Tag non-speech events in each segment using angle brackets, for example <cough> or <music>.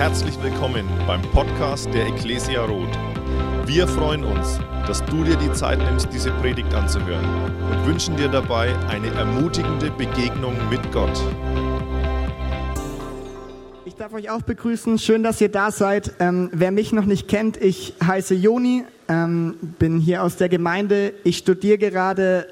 Herzlich willkommen beim Podcast der Ecclesia Roth. Wir freuen uns, dass du dir die Zeit nimmst, diese Predigt anzuhören und wünschen dir dabei eine ermutigende Begegnung mit Gott. Ich darf euch auch begrüßen. Schön, dass ihr da seid. Ähm, wer mich noch nicht kennt, ich heiße Joni, ähm, bin hier aus der Gemeinde. Ich studiere gerade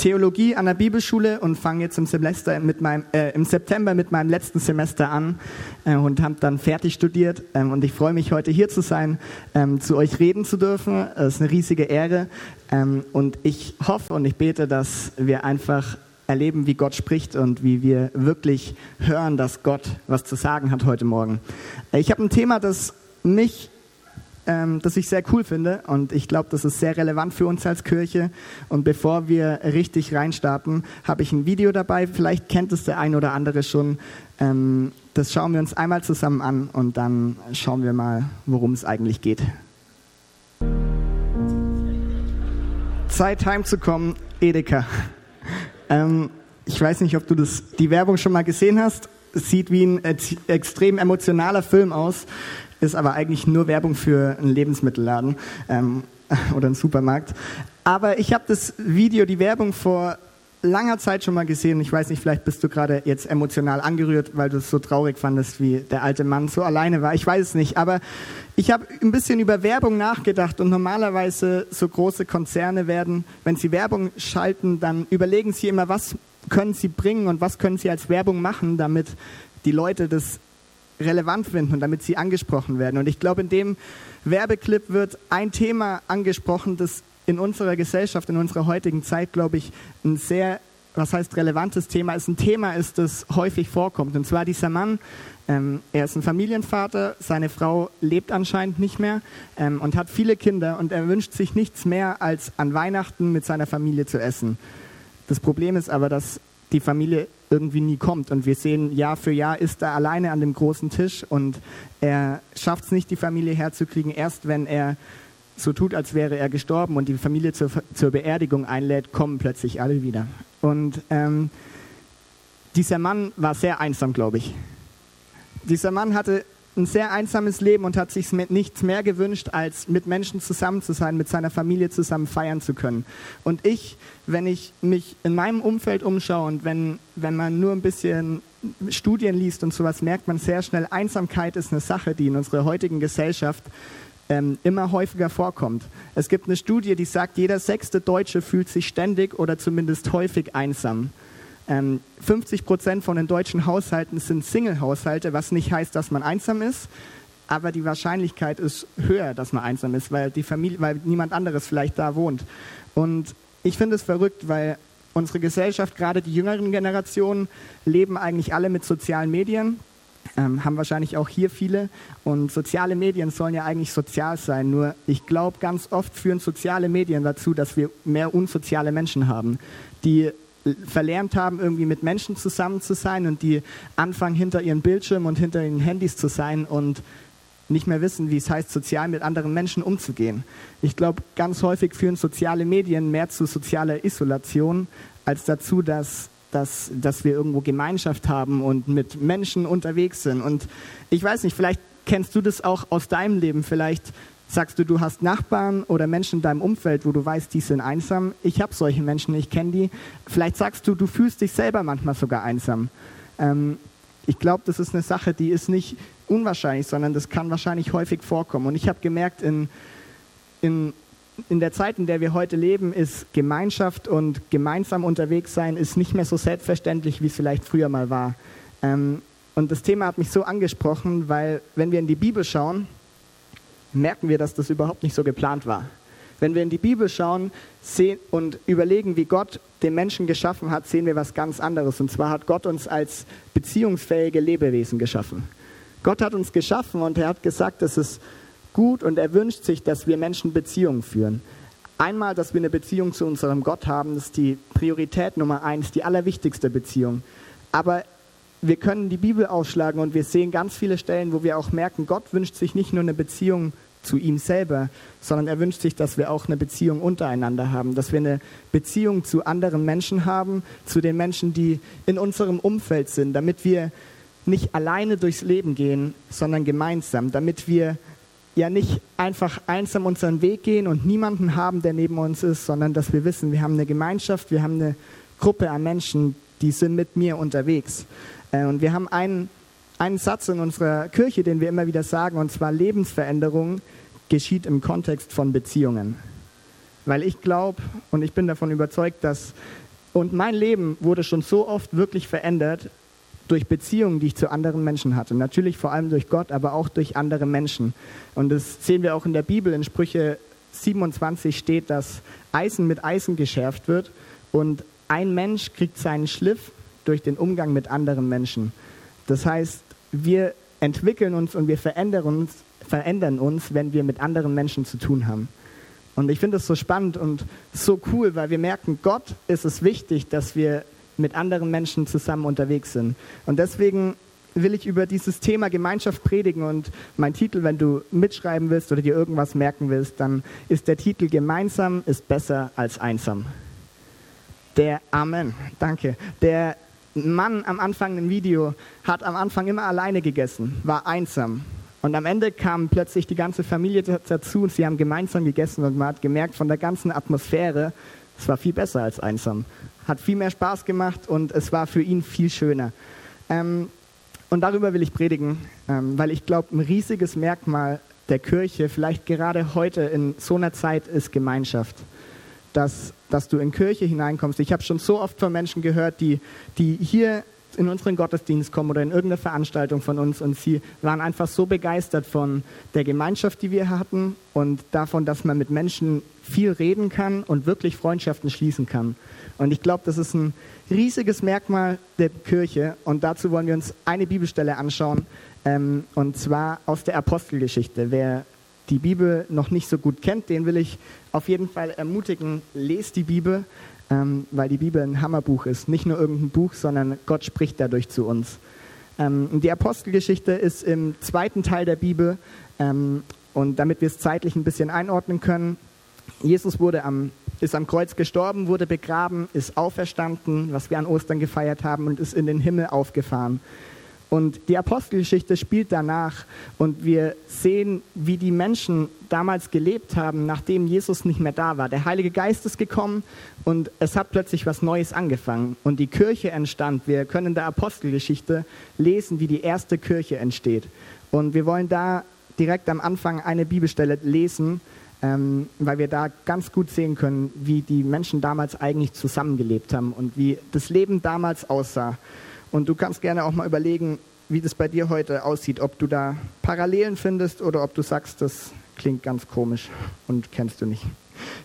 Theologie an der Bibelschule und fange jetzt im, Semester mit meinem, äh, im September mit meinem letzten Semester an äh, und habe dann fertig studiert. Ähm, und ich freue mich, heute hier zu sein, ähm, zu euch reden zu dürfen. Es ist eine riesige Ehre. Ähm, und ich hoffe und ich bete, dass wir einfach erleben, wie Gott spricht und wie wir wirklich hören, dass Gott was zu sagen hat heute Morgen. Ich habe ein Thema, das mich ähm, das ich sehr cool finde und ich glaube, das ist sehr relevant für uns als Kirche. Und bevor wir richtig reinstarten, habe ich ein Video dabei. Vielleicht kennt es der ein oder andere schon. Ähm, das schauen wir uns einmal zusammen an und dann schauen wir mal, worum es eigentlich geht. Zeit heimzukommen, Edeka. <laughs> Ähm, ich weiß nicht, ob du das, die Werbung schon mal gesehen hast. Sieht wie ein extrem emotionaler Film aus ist aber eigentlich nur Werbung für einen Lebensmittelladen ähm, <laughs> oder einen Supermarkt. Aber ich habe das Video, die Werbung vor langer Zeit schon mal gesehen. Ich weiß nicht, vielleicht bist du gerade jetzt emotional angerührt, weil du es so traurig fandest, wie der alte Mann so alleine war. Ich weiß es nicht. Aber ich habe ein bisschen über Werbung nachgedacht und normalerweise so große Konzerne werden, wenn sie Werbung schalten, dann überlegen sie immer, was können sie bringen und was können sie als Werbung machen, damit die Leute das relevant finden und damit sie angesprochen werden. Und ich glaube, in dem Werbeclip wird ein Thema angesprochen, das in unserer Gesellschaft, in unserer heutigen Zeit, glaube ich, ein sehr, was heißt relevantes Thema ist, ein Thema ist, das häufig vorkommt. Und zwar dieser Mann, ähm, er ist ein Familienvater, seine Frau lebt anscheinend nicht mehr ähm, und hat viele Kinder und er wünscht sich nichts mehr, als an Weihnachten mit seiner Familie zu essen. Das Problem ist aber, dass die Familie irgendwie nie kommt. Und wir sehen, Jahr für Jahr ist er alleine an dem großen Tisch und er schafft es nicht, die Familie herzukriegen. Erst wenn er so tut, als wäre er gestorben und die Familie zur, zur Beerdigung einlädt, kommen plötzlich alle wieder. Und ähm, dieser Mann war sehr einsam, glaube ich. Dieser Mann hatte ein sehr einsames Leben und hat sich nichts mehr gewünscht, als mit Menschen zusammen zu sein, mit seiner Familie zusammen feiern zu können. Und ich, wenn ich mich in meinem Umfeld umschaue und wenn, wenn man nur ein bisschen Studien liest und sowas, merkt man sehr schnell, Einsamkeit ist eine Sache, die in unserer heutigen Gesellschaft ähm, immer häufiger vorkommt. Es gibt eine Studie, die sagt, jeder sechste Deutsche fühlt sich ständig oder zumindest häufig einsam. 50 ähm, Prozent von den deutschen Haushalten sind Single-Haushalte, was nicht heißt, dass man einsam ist, aber die Wahrscheinlichkeit ist höher, dass man einsam ist, weil, die Familie, weil niemand anderes vielleicht da wohnt. Und ich finde es verrückt, weil unsere Gesellschaft, gerade die jüngeren Generationen, leben eigentlich alle mit sozialen Medien, ähm, haben wahrscheinlich auch hier viele. Und soziale Medien sollen ja eigentlich sozial sein. Nur ich glaube, ganz oft führen soziale Medien dazu, dass wir mehr unsoziale Menschen haben, die verlernt haben, irgendwie mit Menschen zusammen zu sein und die anfangen, hinter ihren Bildschirmen und hinter ihren Handys zu sein und nicht mehr wissen, wie es heißt, sozial mit anderen Menschen umzugehen. Ich glaube, ganz häufig führen soziale Medien mehr zu sozialer Isolation als dazu, dass, dass, dass wir irgendwo Gemeinschaft haben und mit Menschen unterwegs sind. Und ich weiß nicht, vielleicht kennst du das auch aus deinem Leben. Vielleicht Sagst du, du hast Nachbarn oder Menschen in deinem Umfeld, wo du weißt, die sind einsam? Ich habe solche Menschen, ich kenne die. Vielleicht sagst du, du fühlst dich selber manchmal sogar einsam. Ähm, ich glaube, das ist eine Sache, die ist nicht unwahrscheinlich, sondern das kann wahrscheinlich häufig vorkommen. Und ich habe gemerkt, in, in, in der Zeit, in der wir heute leben, ist Gemeinschaft und gemeinsam unterwegs sein ist nicht mehr so selbstverständlich, wie es vielleicht früher mal war. Ähm, und das Thema hat mich so angesprochen, weil wenn wir in die Bibel schauen, merken wir, dass das überhaupt nicht so geplant war. Wenn wir in die Bibel schauen und überlegen, wie Gott den Menschen geschaffen hat, sehen wir was ganz anderes. Und zwar hat Gott uns als beziehungsfähige Lebewesen geschaffen. Gott hat uns geschaffen und er hat gesagt, es ist gut und er wünscht sich, dass wir Menschen Beziehungen führen. Einmal, dass wir eine Beziehung zu unserem Gott haben, das ist die Priorität Nummer eins, die allerwichtigste Beziehung. Aber wir können die Bibel ausschlagen und wir sehen ganz viele Stellen, wo wir auch merken, Gott wünscht sich nicht nur eine Beziehung zu ihm selber, sondern er wünscht sich, dass wir auch eine Beziehung untereinander haben, dass wir eine Beziehung zu anderen Menschen haben, zu den Menschen, die in unserem Umfeld sind, damit wir nicht alleine durchs Leben gehen, sondern gemeinsam, damit wir ja nicht einfach einsam unseren Weg gehen und niemanden haben, der neben uns ist, sondern dass wir wissen, wir haben eine Gemeinschaft, wir haben eine Gruppe an Menschen, die sind mit mir unterwegs. Äh, und wir haben einen, einen Satz in unserer Kirche, den wir immer wieder sagen, und zwar Lebensveränderung geschieht im Kontext von Beziehungen. Weil ich glaube und ich bin davon überzeugt, dass, und mein Leben wurde schon so oft wirklich verändert durch Beziehungen, die ich zu anderen Menschen hatte. Natürlich vor allem durch Gott, aber auch durch andere Menschen. Und das sehen wir auch in der Bibel. In Sprüche 27 steht, dass Eisen mit Eisen geschärft wird und ein Mensch kriegt seinen Schliff durch den Umgang mit anderen Menschen. Das heißt, wir entwickeln uns und wir verändern uns, verändern uns, wenn wir mit anderen Menschen zu tun haben. Und ich finde es so spannend und so cool, weil wir merken, Gott ist es wichtig, dass wir mit anderen Menschen zusammen unterwegs sind. Und deswegen will ich über dieses Thema Gemeinschaft predigen und mein Titel, wenn du mitschreiben willst oder dir irgendwas merken willst, dann ist der Titel Gemeinsam ist besser als einsam. Der Amen, danke. Der Mann am Anfang im Video hat am Anfang immer alleine gegessen, war einsam. Und am Ende kam plötzlich die ganze Familie dazu und sie haben gemeinsam gegessen und man hat gemerkt von der ganzen Atmosphäre, es war viel besser als einsam. Hat viel mehr Spaß gemacht und es war für ihn viel schöner. Ähm, und darüber will ich predigen, ähm, weil ich glaube, ein riesiges Merkmal der Kirche, vielleicht gerade heute in so einer Zeit, ist Gemeinschaft dass, dass du in Kirche hineinkommst. Ich habe schon so oft von Menschen gehört, die, die hier in unseren Gottesdienst kommen oder in irgendeine Veranstaltung von uns und sie waren einfach so begeistert von der Gemeinschaft, die wir hatten und davon, dass man mit Menschen viel reden kann und wirklich Freundschaften schließen kann. Und ich glaube, das ist ein riesiges Merkmal der Kirche und dazu wollen wir uns eine Bibelstelle anschauen ähm, und zwar aus der Apostelgeschichte. Wer die Bibel noch nicht so gut kennt, den will ich auf jeden Fall ermutigen, lest die Bibel, ähm, weil die Bibel ein Hammerbuch ist. Nicht nur irgendein Buch, sondern Gott spricht dadurch zu uns. Ähm, die Apostelgeschichte ist im zweiten Teil der Bibel ähm, und damit wir es zeitlich ein bisschen einordnen können, Jesus wurde am, ist am Kreuz gestorben, wurde begraben, ist auferstanden, was wir an Ostern gefeiert haben, und ist in den Himmel aufgefahren. Und die Apostelgeschichte spielt danach und wir sehen, wie die Menschen damals gelebt haben, nachdem Jesus nicht mehr da war. Der Heilige Geist ist gekommen und es hat plötzlich was Neues angefangen und die Kirche entstand. Wir können in der Apostelgeschichte lesen, wie die erste Kirche entsteht. Und wir wollen da direkt am Anfang eine Bibelstelle lesen, ähm, weil wir da ganz gut sehen können, wie die Menschen damals eigentlich zusammengelebt haben und wie das Leben damals aussah. Und du kannst gerne auch mal überlegen, wie das bei dir heute aussieht, ob du da Parallelen findest oder ob du sagst, das klingt ganz komisch und kennst du nicht.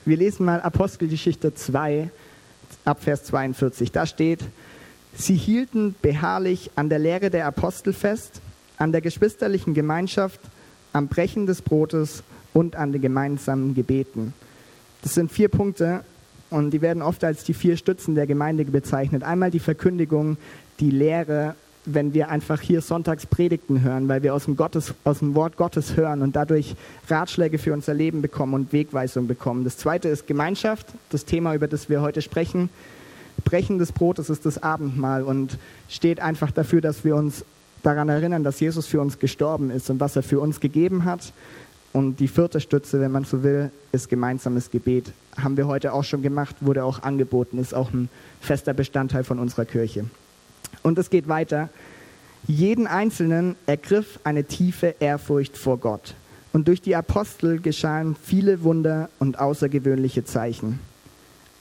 Wir lesen mal Apostelgeschichte 2, ab Vers 42. Da steht, sie hielten beharrlich an der Lehre der Apostel fest, an der geschwisterlichen Gemeinschaft, am Brechen des Brotes und an den gemeinsamen Gebeten. Das sind vier Punkte und die werden oft als die vier Stützen der Gemeinde bezeichnet. Einmal die Verkündigung, die Lehre, wenn wir einfach hier sonntags Predigten hören, weil wir aus dem, Gottes, aus dem Wort Gottes hören und dadurch Ratschläge für unser Leben bekommen und Wegweisung bekommen. Das zweite ist Gemeinschaft, das Thema, über das wir heute sprechen. Brechen des Brotes ist das Abendmahl und steht einfach dafür, dass wir uns daran erinnern, dass Jesus für uns gestorben ist und was er für uns gegeben hat. Und die vierte Stütze, wenn man so will, ist gemeinsames Gebet. Haben wir heute auch schon gemacht, wurde auch angeboten, ist auch ein fester Bestandteil von unserer Kirche. Und es geht weiter. Jeden Einzelnen ergriff eine tiefe Ehrfurcht vor Gott. Und durch die Apostel geschahen viele Wunder und außergewöhnliche Zeichen.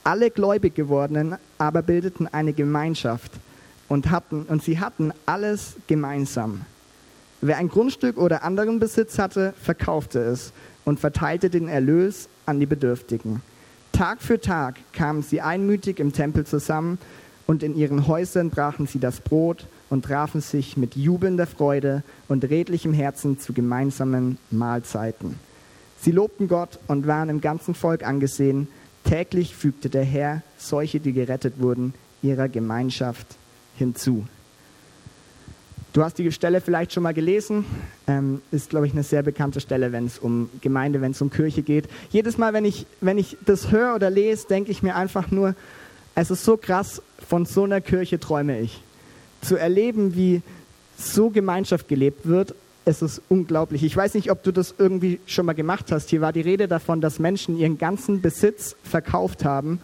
Alle gläubig gewordenen aber bildeten eine Gemeinschaft und, hatten, und sie hatten alles gemeinsam. Wer ein Grundstück oder anderen Besitz hatte, verkaufte es und verteilte den Erlös an die Bedürftigen. Tag für Tag kamen sie einmütig im Tempel zusammen und in ihren Häusern brachen sie das Brot und trafen sich mit jubelnder Freude und redlichem Herzen zu gemeinsamen Mahlzeiten. Sie lobten Gott und waren im ganzen Volk angesehen. Täglich fügte der Herr solche, die gerettet wurden, ihrer Gemeinschaft hinzu. Du hast die Stelle vielleicht schon mal gelesen. Ähm, ist, glaube ich, eine sehr bekannte Stelle, wenn es um Gemeinde, wenn es um Kirche geht. Jedes Mal, wenn ich, wenn ich das höre oder lese, denke ich mir einfach nur, es ist so krass, von so einer Kirche träume ich. Zu erleben, wie so Gemeinschaft gelebt wird, es ist unglaublich. Ich weiß nicht, ob du das irgendwie schon mal gemacht hast. Hier war die Rede davon, dass Menschen ihren ganzen Besitz verkauft haben,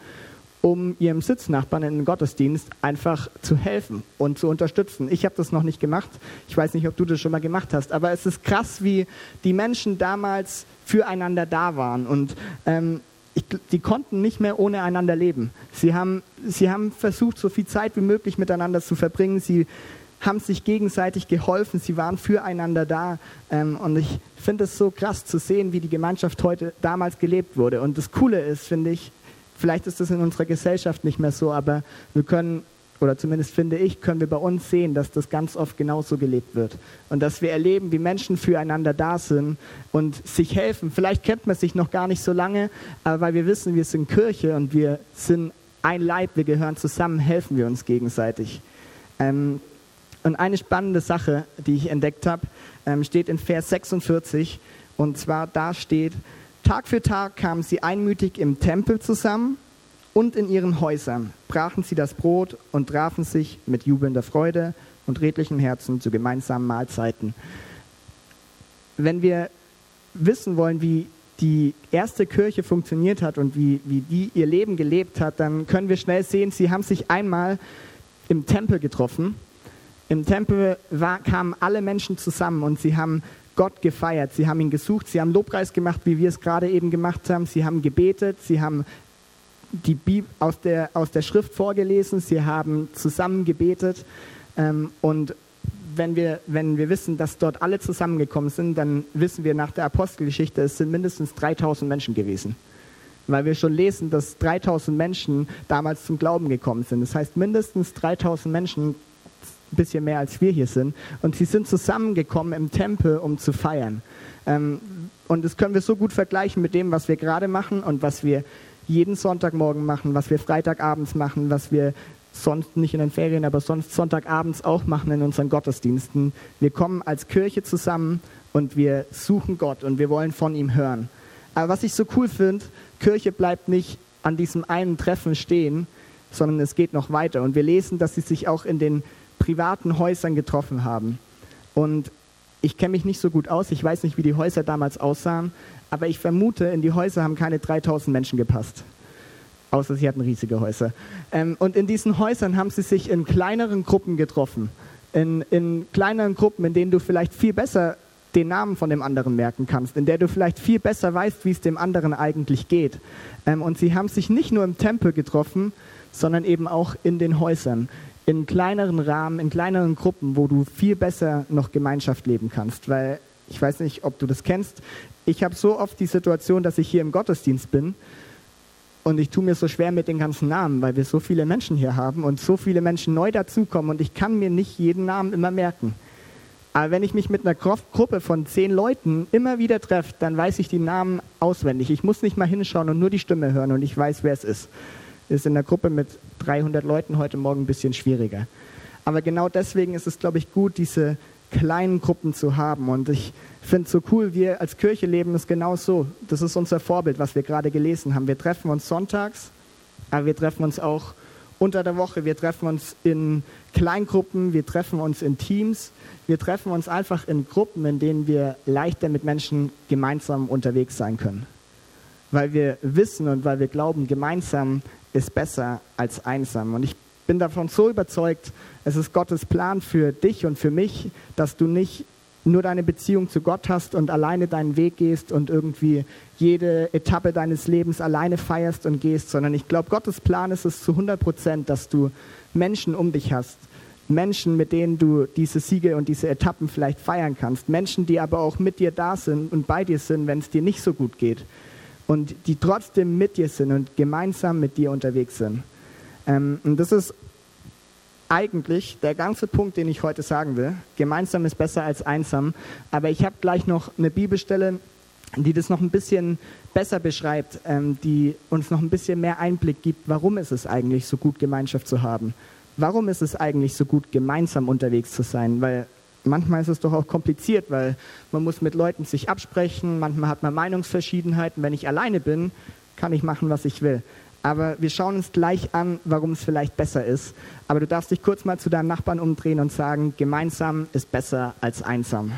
um ihrem Sitznachbarn in den Gottesdienst einfach zu helfen und zu unterstützen. Ich habe das noch nicht gemacht. Ich weiß nicht, ob du das schon mal gemacht hast. Aber es ist krass, wie die Menschen damals füreinander da waren. Und ähm, ich, die konnten nicht mehr ohne einander leben. Sie haben, sie haben versucht, so viel Zeit wie möglich miteinander zu verbringen. Sie haben sich gegenseitig geholfen, sie waren füreinander da. Ähm, und ich finde es so krass zu sehen, wie die Gemeinschaft heute damals gelebt wurde. Und das Coole ist, finde ich, vielleicht ist das in unserer Gesellschaft nicht mehr so, aber wir können, oder zumindest finde ich, können wir bei uns sehen, dass das ganz oft genauso gelebt wird. Und dass wir erleben, wie Menschen füreinander da sind und sich helfen. Vielleicht kennt man sich noch gar nicht so lange, aber weil wir wissen, wir sind Kirche und wir sind ein Leib, wir gehören zusammen, helfen wir uns gegenseitig. Ähm, und eine spannende Sache, die ich entdeckt habe, ähm, steht in Vers 46. Und zwar da steht, Tag für Tag kamen sie einmütig im Tempel zusammen und in ihren Häusern, brachen sie das Brot und trafen sich mit jubelnder Freude und redlichem Herzen zu gemeinsamen Mahlzeiten. Wenn wir wissen wollen, wie die erste Kirche funktioniert hat und wie, wie die ihr Leben gelebt hat, dann können wir schnell sehen, sie haben sich einmal im Tempel getroffen im Tempel war, kamen alle Menschen zusammen und sie haben Gott gefeiert. Sie haben ihn gesucht, sie haben Lobpreis gemacht, wie wir es gerade eben gemacht haben. Sie haben gebetet, sie haben die Bibel aus der, aus der Schrift vorgelesen, sie haben zusammen gebetet. Ähm, und wenn wir, wenn wir wissen, dass dort alle zusammengekommen sind, dann wissen wir nach der Apostelgeschichte, es sind mindestens 3000 Menschen gewesen. Weil wir schon lesen, dass 3000 Menschen damals zum Glauben gekommen sind. Das heißt, mindestens 3000 Menschen ein bisschen mehr als wir hier sind. Und sie sind zusammengekommen im Tempel, um zu feiern. Ähm, und das können wir so gut vergleichen mit dem, was wir gerade machen und was wir jeden Sonntagmorgen machen, was wir Freitagabends machen, was wir sonst nicht in den Ferien, aber sonst Sonntagabends auch machen in unseren Gottesdiensten. Wir kommen als Kirche zusammen und wir suchen Gott und wir wollen von ihm hören. Aber was ich so cool finde, Kirche bleibt nicht an diesem einen Treffen stehen, sondern es geht noch weiter. Und wir lesen, dass sie sich auch in den privaten Häusern getroffen haben. Und ich kenne mich nicht so gut aus, ich weiß nicht, wie die Häuser damals aussahen, aber ich vermute, in die Häuser haben keine 3000 Menschen gepasst. Außer sie hatten riesige Häuser. Ähm, und in diesen Häusern haben sie sich in kleineren Gruppen getroffen. In, in kleineren Gruppen, in denen du vielleicht viel besser den Namen von dem anderen merken kannst, in der du vielleicht viel besser weißt, wie es dem anderen eigentlich geht. Ähm, und sie haben sich nicht nur im Tempel getroffen, sondern eben auch in den Häusern in kleineren Rahmen, in kleineren Gruppen, wo du viel besser noch Gemeinschaft leben kannst. Weil ich weiß nicht, ob du das kennst. Ich habe so oft die Situation, dass ich hier im Gottesdienst bin und ich tue mir so schwer mit den ganzen Namen, weil wir so viele Menschen hier haben und so viele Menschen neu dazukommen und ich kann mir nicht jeden Namen immer merken. Aber wenn ich mich mit einer Gruppe von zehn Leuten immer wieder treffe, dann weiß ich die Namen auswendig. Ich muss nicht mal hinschauen und nur die Stimme hören und ich weiß, wer es ist ist in der Gruppe mit 300 Leuten heute Morgen ein bisschen schwieriger. Aber genau deswegen ist es, glaube ich, gut, diese kleinen Gruppen zu haben. Und ich finde es so cool, wir als Kirche leben es genau so. Das ist unser Vorbild, was wir gerade gelesen haben. Wir treffen uns sonntags, aber wir treffen uns auch unter der Woche. Wir treffen uns in Kleingruppen, wir treffen uns in Teams. Wir treffen uns einfach in Gruppen, in denen wir leichter mit Menschen gemeinsam unterwegs sein können. Weil wir wissen und weil wir glauben, gemeinsam ist besser als einsam. Und ich bin davon so überzeugt, es ist Gottes Plan für dich und für mich, dass du nicht nur deine Beziehung zu Gott hast und alleine deinen Weg gehst und irgendwie jede Etappe deines Lebens alleine feierst und gehst, sondern ich glaube, Gottes Plan ist es zu 100 Prozent, dass du Menschen um dich hast. Menschen, mit denen du diese Siege und diese Etappen vielleicht feiern kannst. Menschen, die aber auch mit dir da sind und bei dir sind, wenn es dir nicht so gut geht und die trotzdem mit dir sind und gemeinsam mit dir unterwegs sind. Ähm, und das ist eigentlich der ganze Punkt, den ich heute sagen will. Gemeinsam ist besser als einsam. Aber ich habe gleich noch eine Bibelstelle, die das noch ein bisschen besser beschreibt, ähm, die uns noch ein bisschen mehr Einblick gibt, warum ist es eigentlich so gut, Gemeinschaft zu haben. Warum ist es eigentlich so gut, gemeinsam unterwegs zu sein? Weil manchmal ist es doch auch kompliziert, weil man muss mit Leuten sich absprechen, manchmal hat man Meinungsverschiedenheiten. Wenn ich alleine bin, kann ich machen, was ich will. Aber wir schauen uns gleich an, warum es vielleicht besser ist. Aber du darfst dich kurz mal zu deinem Nachbarn umdrehen und sagen, gemeinsam ist besser als einsam.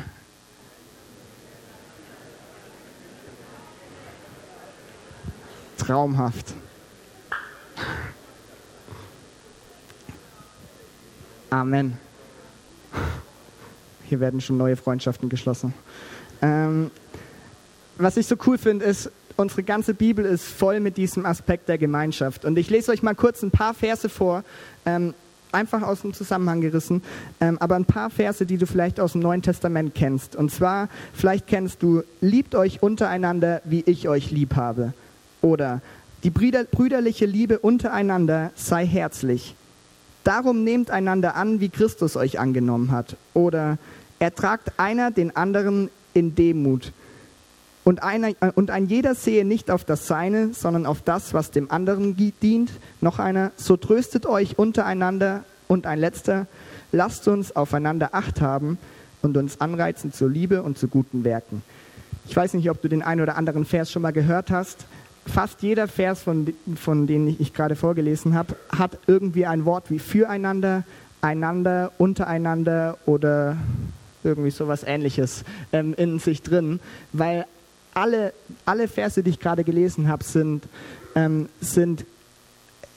Traumhaft. Amen. Hier werden schon neue Freundschaften geschlossen. Ähm, was ich so cool finde, ist, unsere ganze Bibel ist voll mit diesem Aspekt der Gemeinschaft. Und ich lese euch mal kurz ein paar Verse vor, ähm, einfach aus dem Zusammenhang gerissen, ähm, aber ein paar Verse, die du vielleicht aus dem Neuen Testament kennst. Und zwar, vielleicht kennst du, liebt euch untereinander, wie ich euch lieb habe. Oder die brüderliche Liebe untereinander sei herzlich. Darum nehmt einander an, wie Christus euch angenommen hat. Oder ertragt einer den anderen in Demut. Und, einer, äh, und ein jeder sehe nicht auf das Seine, sondern auf das, was dem anderen dient. Noch einer, so tröstet euch untereinander. Und ein letzter, lasst uns aufeinander Acht haben und uns anreizen zur Liebe und zu guten Werken. Ich weiß nicht, ob du den einen oder anderen Vers schon mal gehört hast. Fast jeder Vers, von, von denen ich, gerade vorgelesen habe, hat irgendwie ein Wort wie füreinander, einander, untereinander oder irgendwie sowas ähnliches ähm, in sich drin, weil alle, alle Verse, die ich gerade gelesen habe, sind, ähm, sind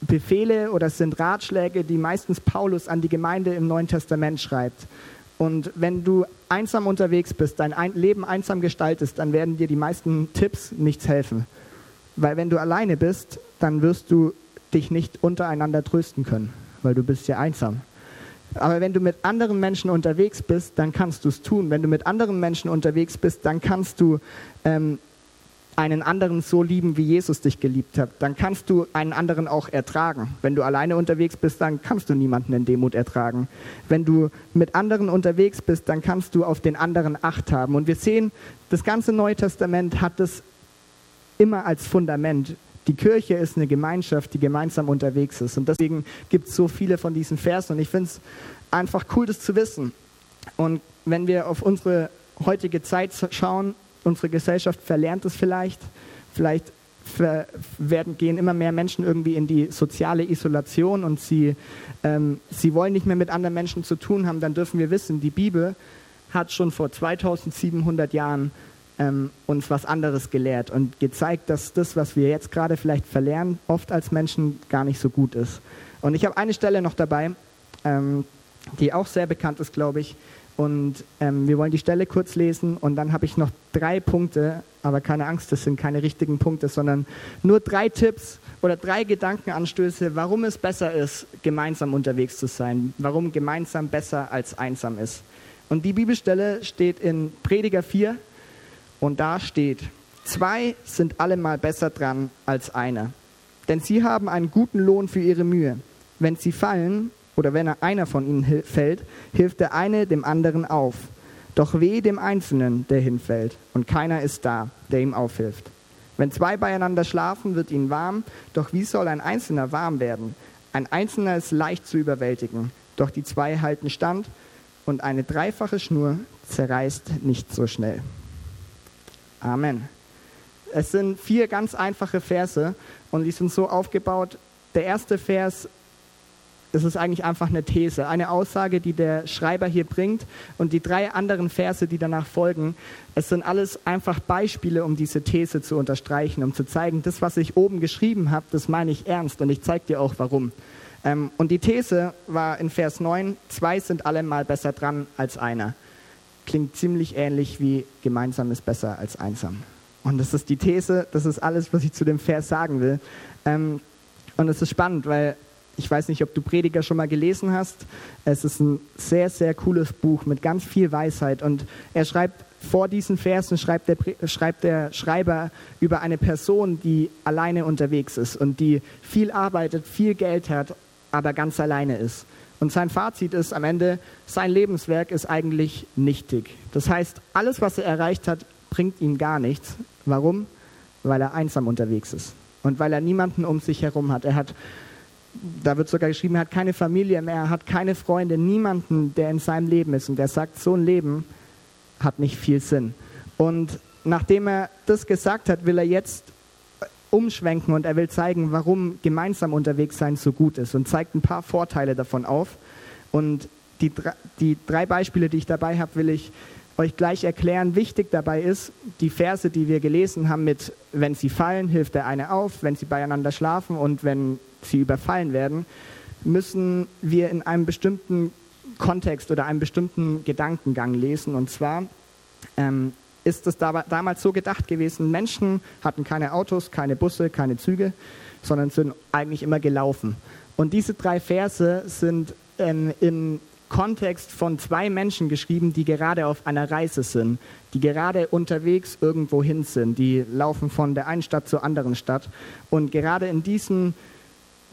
Befehle oder sind Ratschläge, die meistens Paulus an die Gemeinde im Neuen Testament schreibt. Und wenn du einsam unterwegs bist, dein Leben einsam gestaltest, dann werden dir die meisten Tipps nichts helfen. Weil wenn du alleine bist, dann wirst du dich nicht untereinander trösten können, weil du bist ja einsam. Aber wenn du mit anderen Menschen unterwegs bist, dann kannst du es tun. Wenn du mit anderen Menschen unterwegs bist, dann kannst du ähm, einen anderen so lieben, wie Jesus dich geliebt hat. Dann kannst du einen anderen auch ertragen. Wenn du alleine unterwegs bist, dann kannst du niemanden in Demut ertragen. Wenn du mit anderen unterwegs bist, dann kannst du auf den anderen Acht haben. Und wir sehen, das ganze Neue Testament hat das immer als Fundament. Die Kirche ist eine Gemeinschaft, die gemeinsam unterwegs ist. Und deswegen gibt es so viele von diesen Versen. Und ich finde es einfach cool, das zu wissen. Und wenn wir auf unsere heutige Zeit schauen, unsere Gesellschaft verlernt es vielleicht. Vielleicht werden, gehen immer mehr Menschen irgendwie in die soziale Isolation und sie, ähm, sie wollen nicht mehr mit anderen Menschen zu tun haben, dann dürfen wir wissen, die Bibel hat schon vor 2700 Jahren ähm, uns was anderes gelehrt und gezeigt, dass das, was wir jetzt gerade vielleicht verlernen, oft als Menschen gar nicht so gut ist. Und ich habe eine Stelle noch dabei, ähm, die auch sehr bekannt ist, glaube ich. Und ähm, wir wollen die Stelle kurz lesen und dann habe ich noch drei Punkte, aber keine Angst, das sind keine richtigen Punkte, sondern nur drei Tipps oder drei Gedankenanstöße, warum es besser ist, gemeinsam unterwegs zu sein, warum gemeinsam besser als einsam ist. Und die Bibelstelle steht in Prediger 4, und da steht, zwei sind allemal besser dran als einer. Denn sie haben einen guten Lohn für ihre Mühe. Wenn sie fallen oder wenn einer von ihnen fällt, hilft der eine dem anderen auf. Doch weh dem Einzelnen, der hinfällt, und keiner ist da, der ihm aufhilft. Wenn zwei beieinander schlafen, wird ihnen warm, doch wie soll ein Einzelner warm werden? Ein Einzelner ist leicht zu überwältigen, doch die zwei halten stand, und eine dreifache Schnur zerreißt nicht so schnell. Amen. Es sind vier ganz einfache Verse und die sind so aufgebaut. Der erste Vers, das ist eigentlich einfach eine These, eine Aussage, die der Schreiber hier bringt. Und die drei anderen Verse, die danach folgen, es sind alles einfach Beispiele, um diese These zu unterstreichen, um zu zeigen, das, was ich oben geschrieben habe, das meine ich ernst und ich zeige dir auch warum. Ähm, und die These war in Vers 9, zwei sind allemal besser dran als einer klingt ziemlich ähnlich wie gemeinsam ist besser als einsam. Und das ist die These, das ist alles, was ich zu dem Vers sagen will. Ähm, und es ist spannend, weil ich weiß nicht, ob du Prediger schon mal gelesen hast. Es ist ein sehr, sehr cooles Buch mit ganz viel Weisheit. Und er schreibt vor diesen Versen, schreibt der, schreibt der Schreiber über eine Person, die alleine unterwegs ist und die viel arbeitet, viel Geld hat, aber ganz alleine ist. Und sein Fazit ist am Ende, sein Lebenswerk ist eigentlich nichtig. Das heißt, alles, was er erreicht hat, bringt ihm gar nichts. Warum? Weil er einsam unterwegs ist und weil er niemanden um sich herum hat. Er hat, da wird sogar geschrieben, er hat keine Familie mehr, er hat keine Freunde, niemanden, der in seinem Leben ist. Und er sagt, so ein Leben hat nicht viel Sinn. Und nachdem er das gesagt hat, will er jetzt umschwenken und er will zeigen, warum gemeinsam unterwegs sein so gut ist und zeigt ein paar Vorteile davon auf. Und die, die drei Beispiele, die ich dabei habe, will ich euch gleich erklären. Wichtig dabei ist, die Verse, die wir gelesen haben mit, wenn sie fallen, hilft der eine auf, wenn sie beieinander schlafen und wenn sie überfallen werden, müssen wir in einem bestimmten Kontext oder einem bestimmten Gedankengang lesen. Und zwar ähm, ist es damals so gedacht gewesen, Menschen hatten keine Autos, keine Busse, keine Züge, sondern sind eigentlich immer gelaufen. Und diese drei Verse sind ähm, im Kontext von zwei Menschen geschrieben, die gerade auf einer Reise sind, die gerade unterwegs irgendwo hin sind, die laufen von der einen Stadt zur anderen Stadt. Und gerade in diesem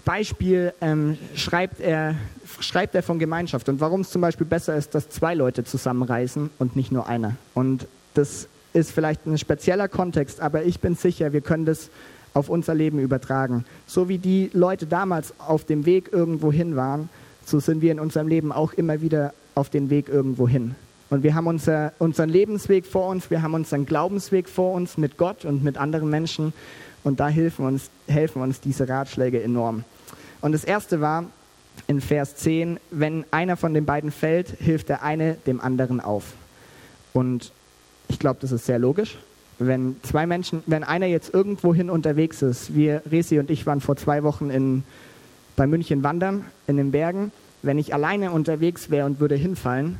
Beispiel ähm, schreibt, er, schreibt er von Gemeinschaft und warum es zum Beispiel besser ist, dass zwei Leute zusammenreisen und nicht nur einer. Und das ist vielleicht ein spezieller Kontext, aber ich bin sicher, wir können das auf unser Leben übertragen. So wie die Leute damals auf dem Weg irgendwo hin waren, so sind wir in unserem Leben auch immer wieder auf den Weg irgendwo hin. Und wir haben unser, unseren Lebensweg vor uns, wir haben unseren Glaubensweg vor uns mit Gott und mit anderen Menschen. Und da helfen uns, helfen uns diese Ratschläge enorm. Und das erste war in Vers 10, wenn einer von den beiden fällt, hilft der eine dem anderen auf. Und ich glaube, das ist sehr logisch. Wenn zwei Menschen, wenn einer jetzt irgendwohin unterwegs ist, wir, Resi und ich waren vor zwei Wochen in, bei München wandern, in den Bergen. Wenn ich alleine unterwegs wäre und würde hinfallen,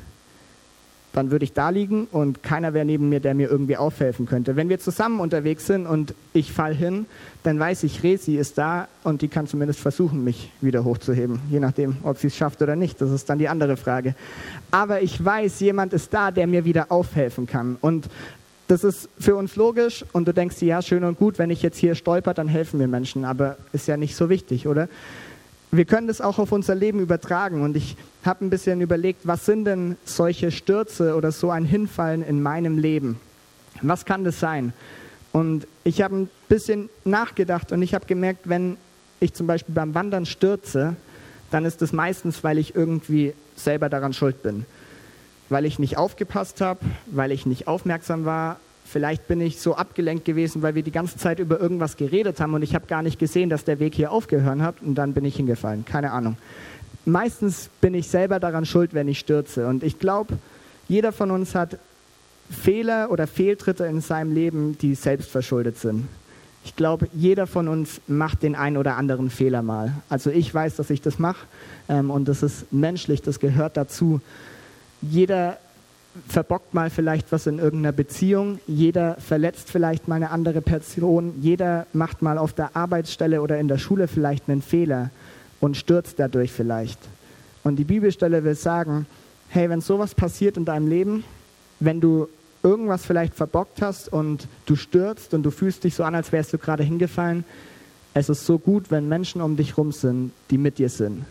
dann würde ich da liegen und keiner wäre neben mir, der mir irgendwie aufhelfen könnte. Wenn wir zusammen unterwegs sind und ich fall hin, dann weiß ich, Resi ist da und die kann zumindest versuchen, mich wieder hochzuheben. Je nachdem, ob sie es schafft oder nicht. Das ist dann die andere Frage. Aber ich weiß, jemand ist da, der mir wieder aufhelfen kann. Und das ist für uns logisch und du denkst ja, schön und gut, wenn ich jetzt hier stolper, dann helfen mir Menschen. Aber ist ja nicht so wichtig, oder? Wir können das auch auf unser Leben übertragen. Und ich habe ein bisschen überlegt, was sind denn solche Stürze oder so ein Hinfallen in meinem Leben? Was kann das sein? Und ich habe ein bisschen nachgedacht und ich habe gemerkt, wenn ich zum Beispiel beim Wandern stürze, dann ist es meistens, weil ich irgendwie selber daran schuld bin. Weil ich nicht aufgepasst habe, weil ich nicht aufmerksam war, Vielleicht bin ich so abgelenkt gewesen, weil wir die ganze Zeit über irgendwas geredet haben und ich habe gar nicht gesehen, dass der Weg hier aufgehört hat und dann bin ich hingefallen. Keine Ahnung. Meistens bin ich selber daran schuld, wenn ich stürze. Und ich glaube, jeder von uns hat Fehler oder Fehltritte in seinem Leben, die selbst verschuldet sind. Ich glaube, jeder von uns macht den einen oder anderen Fehler mal. Also ich weiß, dass ich das mache ähm, und das ist menschlich, das gehört dazu. Jeder verbockt mal vielleicht was in irgendeiner Beziehung, jeder verletzt vielleicht mal eine andere Person, jeder macht mal auf der Arbeitsstelle oder in der Schule vielleicht einen Fehler und stürzt dadurch vielleicht. Und die Bibelstelle will sagen, hey, wenn sowas passiert in deinem Leben, wenn du irgendwas vielleicht verbockt hast und du stürzt und du fühlst dich so an, als wärst du gerade hingefallen, es ist so gut, wenn Menschen um dich rum sind, die mit dir sind,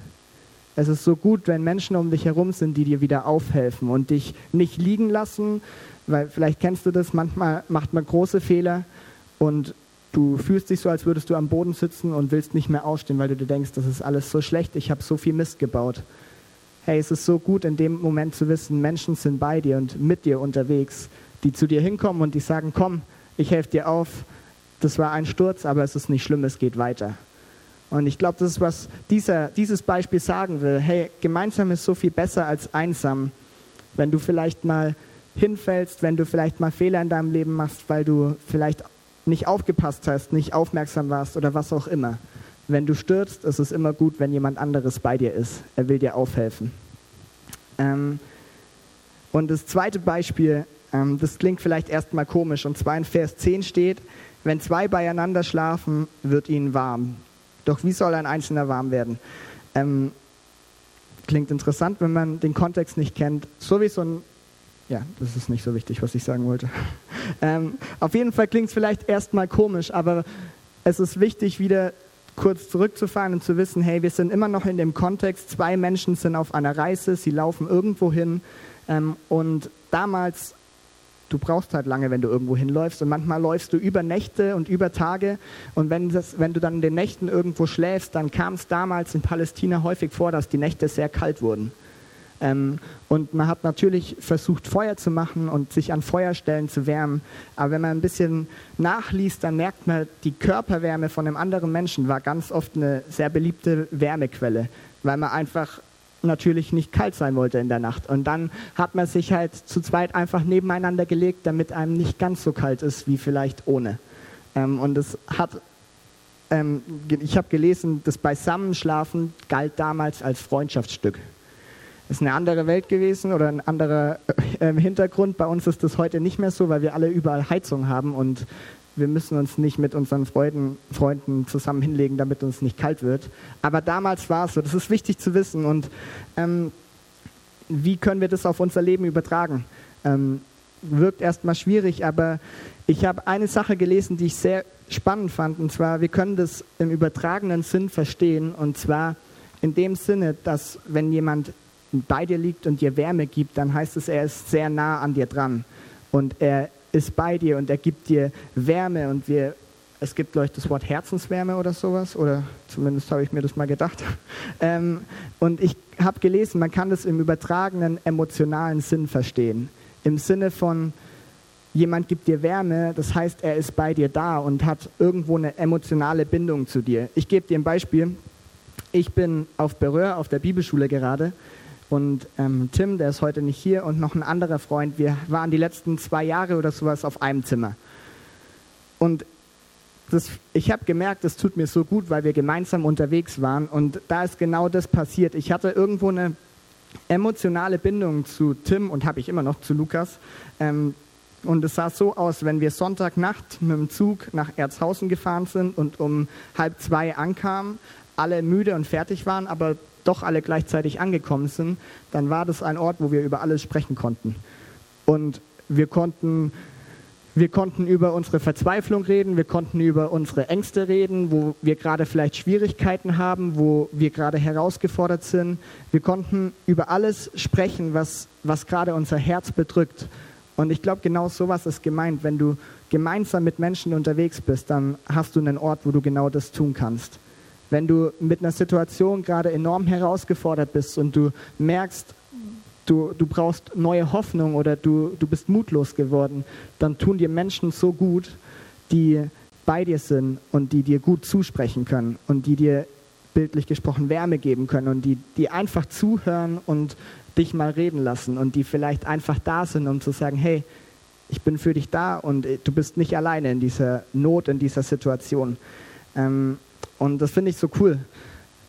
es ist so gut, wenn Menschen um dich herum sind, die dir wieder aufhelfen und dich nicht liegen lassen, weil vielleicht kennst du das, manchmal macht man große Fehler und du fühlst dich so, als würdest du am Boden sitzen und willst nicht mehr aufstehen, weil du dir denkst, das ist alles so schlecht, ich habe so viel Mist gebaut. Hey, es ist so gut in dem Moment zu wissen, Menschen sind bei dir und mit dir unterwegs, die zu dir hinkommen und die sagen, komm, ich helfe dir auf, das war ein Sturz, aber es ist nicht schlimm, es geht weiter. Und ich glaube, das ist, was dieser, dieses Beispiel sagen will. Hey, gemeinsam ist so viel besser als einsam. Wenn du vielleicht mal hinfällst, wenn du vielleicht mal Fehler in deinem Leben machst, weil du vielleicht nicht aufgepasst hast, nicht aufmerksam warst oder was auch immer. Wenn du stürzt, ist es immer gut, wenn jemand anderes bei dir ist. Er will dir aufhelfen. Ähm, und das zweite Beispiel, ähm, das klingt vielleicht erstmal komisch, und zwar in Vers 10 steht, wenn zwei beieinander schlafen, wird ihnen warm. Doch wie soll ein Einzelner warm werden? Ähm, klingt interessant, wenn man den Kontext nicht kennt. So wie so ein, ja, das ist nicht so wichtig, was ich sagen wollte. <laughs> Ähm, auf jeden Fall klingt es vielleicht erstmal komisch, aber es ist wichtig, wieder kurz zurückzufahren und zu wissen, hey, wir sind immer noch in dem Kontext, zwei Menschen sind auf einer Reise, sie laufen irgendwo hin ähm, und damals du brauchst halt lange, wenn du irgendwo hinläufst. Und manchmal läufst du über Nächte und über Tage. Und wenn, das, wenn du dann in den Nächten irgendwo schläfst, dann kam es damals in Palästina häufig vor, dass die Nächte sehr kalt wurden. Ähm, und man hat natürlich versucht, Feuer zu machen und sich an Feuerstellen zu wärmen. Aber wenn man ein bisschen nachliest, dann merkt man, die Körperwärme von einem anderen Menschen war ganz oft eine sehr beliebte Wärmequelle, weil man einfach natürlich nicht kalt sein wollte in der Nacht. Und dann hat man sich halt zu zweit einfach nebeneinander gelegt, damit einem nicht ganz so kalt ist wie vielleicht ohne. Ähm, und es hat, ähm, ich habe gelesen, das Beisammenschlafen galt damals als Freundschaftsstück. Ist eine andere Welt gewesen oder ein anderer äh, Hintergrund. Bei uns ist das heute nicht mehr so, weil wir alle überall Heizung haben und wir müssen uns nicht mit unseren Freunden, Freunden zusammen hinlegen, damit uns nicht kalt wird. Aber damals war es so. Das ist wichtig zu wissen. Und ähm, wie können wir das auf unser Leben übertragen? Ähm, wirkt erstmal schwierig, aber ich habe eine Sache gelesen, die ich sehr spannend fand. Und zwar, wir können das im übertragenen Sinn verstehen. Und zwar in dem Sinne, dass wenn jemand bei dir liegt und dir Wärme gibt, dann heißt es, er ist sehr nah an dir dran. Und er ist bei dir und er gibt dir Wärme und wir, es gibt, glaube das Wort Herzenswärme oder sowas, oder zumindest habe ich mir das mal gedacht. <laughs> Ähm, und ich habe gelesen, man kann das im übertragenen emotionalen Sinn verstehen. Im Sinne von, jemand gibt dir Wärme, das heißt, er ist bei dir da und hat irgendwo eine emotionale Bindung zu dir. Ich gebe dir ein Beispiel. Ich bin auf Berühr, auf der Bibelschule gerade und ähm, Tim, der ist heute nicht hier, und noch ein anderer Freund. Wir waren die letzten zwei Jahre oder sowas auf einem Zimmer. Und das, ich habe gemerkt, das tut mir so gut, weil wir gemeinsam unterwegs waren. Und da ist genau das passiert. Ich hatte irgendwo eine emotionale Bindung zu Tim und habe ich immer noch zu Lukas. Ähm, und es sah so aus, wenn wir Sonntagnacht mit dem Zug nach Erzhausen gefahren sind und um halb zwei ankamen, alle müde und fertig waren, aber doch alle gleichzeitig angekommen sind, dann war das ein Ort, wo wir über alles sprechen konnten. Und wir konnten, wir konnten über unsere Verzweiflung reden, wir konnten über unsere Ängste reden, wo wir gerade vielleicht Schwierigkeiten haben, wo wir gerade herausgefordert sind. Wir konnten über alles sprechen, was, was gerade unser Herz bedrückt. Und ich glaube, genau sowas ist gemeint. Wenn du gemeinsam mit Menschen unterwegs bist, dann hast du einen Ort, wo du genau das tun kannst wenn du mit einer Situation gerade enorm herausgefordert bist und du merkst, du, du brauchst neue Hoffnung oder du, du bist mutlos geworden, dann tun dir Menschen so gut, die bei dir sind und die dir gut zusprechen können und die dir bildlich gesprochen Wärme geben können und die, die einfach zuhören und dich mal reden lassen und die vielleicht einfach da sind, um zu sagen, hey, ich bin für dich da und du bist nicht alleine in dieser Not, in dieser Situation. Ähm, und das finde ich so cool.